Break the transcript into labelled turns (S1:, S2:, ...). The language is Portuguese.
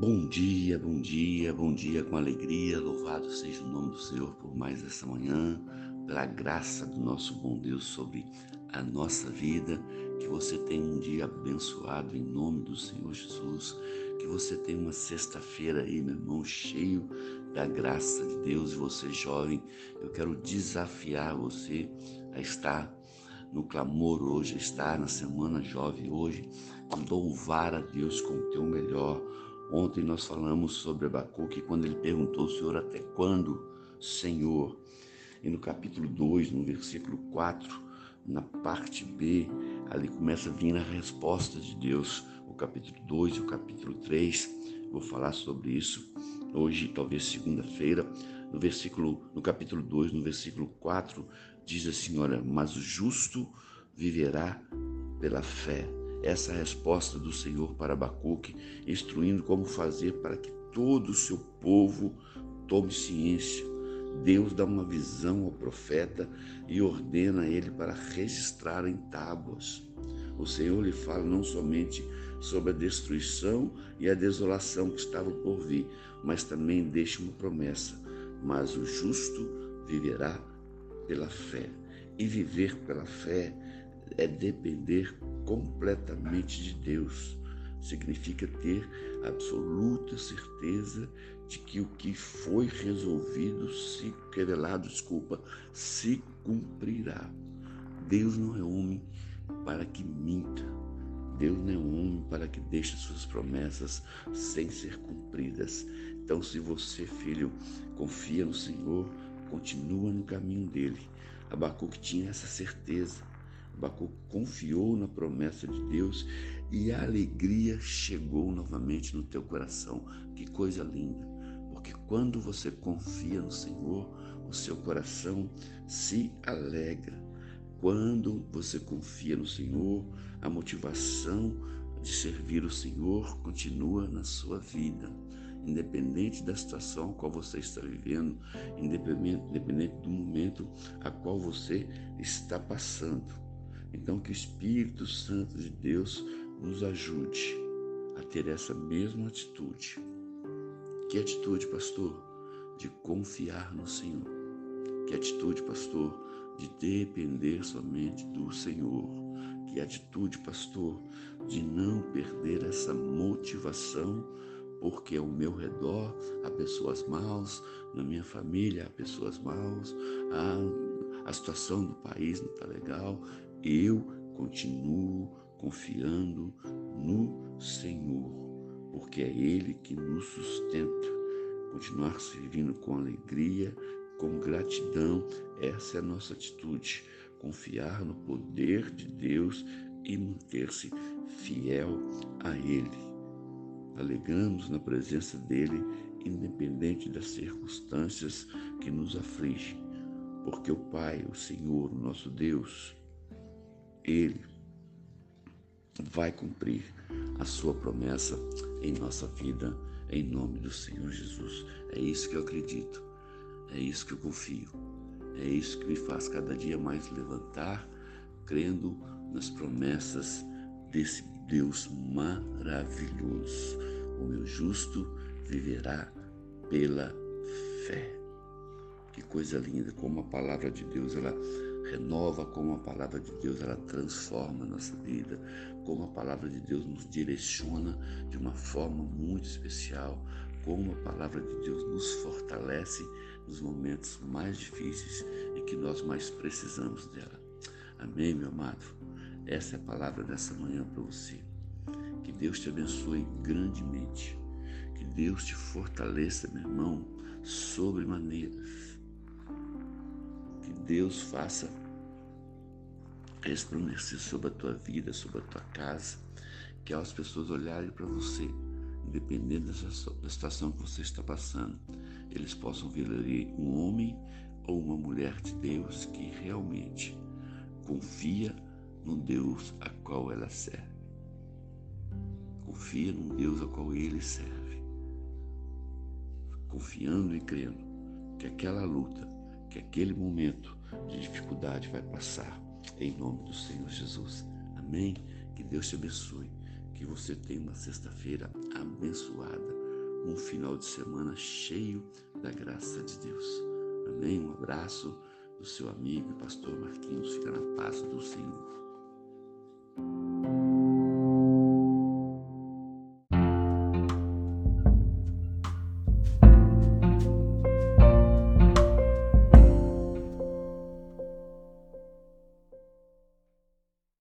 S1: Bom dia, bom dia, bom dia com alegria. Louvado seja o nome do Senhor por mais essa manhã, pela graça do nosso bom Deus sobre a nossa vida. Que você tenha um dia abençoado em nome do Senhor Jesus. Que você tenha uma sexta-feira aí, meu irmão, cheio da graça de Deus. E você, jovem, eu quero desafiar você a estar no clamor hoje, a estar na semana jovem hoje, louvar a Deus com o teu melhor Ontem nós falamos sobre Abacuque quando ele perguntou Senhor até quando, Senhor? E no capítulo 2, no versículo 4, na parte B, ali começa a vir a resposta de Deus, o capítulo 2 e o capítulo 3. Vou falar sobre isso hoje, talvez segunda-feira. No versículo, no capítulo 2, no versículo 4, diz assim: Olha, mas o justo viverá pela fé essa resposta do Senhor para Abacuque, instruindo como fazer para que todo o seu povo tome ciência. Deus dá uma visão ao profeta e ordena ele para registrar em tábuas. O Senhor lhe fala não somente sobre a destruição e a desolação que estavam por vir, mas também deixa uma promessa: mas o justo viverá pela fé. E viver pela fé é depender completamente de Deus. Significa ter absoluta certeza de que o que foi resolvido, se revelado, desculpa, se cumprirá. Deus não é homem para que minta. Deus não é homem para que deixe suas promessas sem ser cumpridas. Então, se você, filho, confia no Senhor, continua no caminho dele. Abacuque tinha essa certeza. Abacuque confiou na promessa de Deus e a alegria chegou novamente no teu coração. Que coisa linda! Porque quando você confia no Senhor, o seu coração se alegra. Quando você confia no Senhor, a motivação de servir o Senhor continua na sua vida independente da situação a qual você está vivendo, independente, independente do momento a qual você está passando. Então, que o Espírito Santo de Deus nos ajude a ter essa mesma atitude. Que atitude, pastor? De confiar no Senhor. Que atitude, pastor? De depender somente do Senhor. Que atitude, pastor? De não perder essa motivação, porque ao meu redor há pessoas maus, na minha família há pessoas maus, a, a situação do país não está legal, eu continuo confiando no Senhor, porque é Ele que nos sustenta. Continuar servindo com alegria, com gratidão, essa é a nossa atitude. Confiar no poder de Deus e manter-se fiel a Ele. Alegamos na presença dEle, independente das circunstâncias que nos afligem, porque o Pai, o Senhor, o nosso Deus, ele vai cumprir a sua promessa em nossa vida, em nome do Senhor Jesus. É isso que eu acredito, é isso que eu confio, é isso que me faz cada dia mais levantar, crendo nas promessas desse Deus maravilhoso. O meu justo viverá pela fé. Coisa linda, como a palavra de Deus ela renova, como a palavra de Deus ela transforma a nossa vida, como a palavra de Deus nos direciona de uma forma muito especial, como a palavra de Deus nos fortalece nos momentos mais difíceis e que nós mais precisamos dela. Amém, meu amado? Essa é a palavra dessa manhã para você. Que Deus te abençoe grandemente. Que Deus te fortaleça, meu irmão, sobremaneiras Deus faça resplandecer sobre a tua vida, sobre a tua casa, que as pessoas olharem para você, independente da situação que você está passando, eles possam ver ali um homem ou uma mulher de Deus que realmente confia no Deus a qual ela serve. Confia no Deus a qual ele serve. Confiando e crendo que aquela luta, que aquele momento de dificuldade vai passar, em nome do Senhor Jesus. Amém? Que Deus te abençoe. Que você tenha uma sexta-feira abençoada. um final de semana cheio da graça de Deus. Amém? Um abraço do seu amigo, pastor Marquinhos. Fica na paz do Senhor.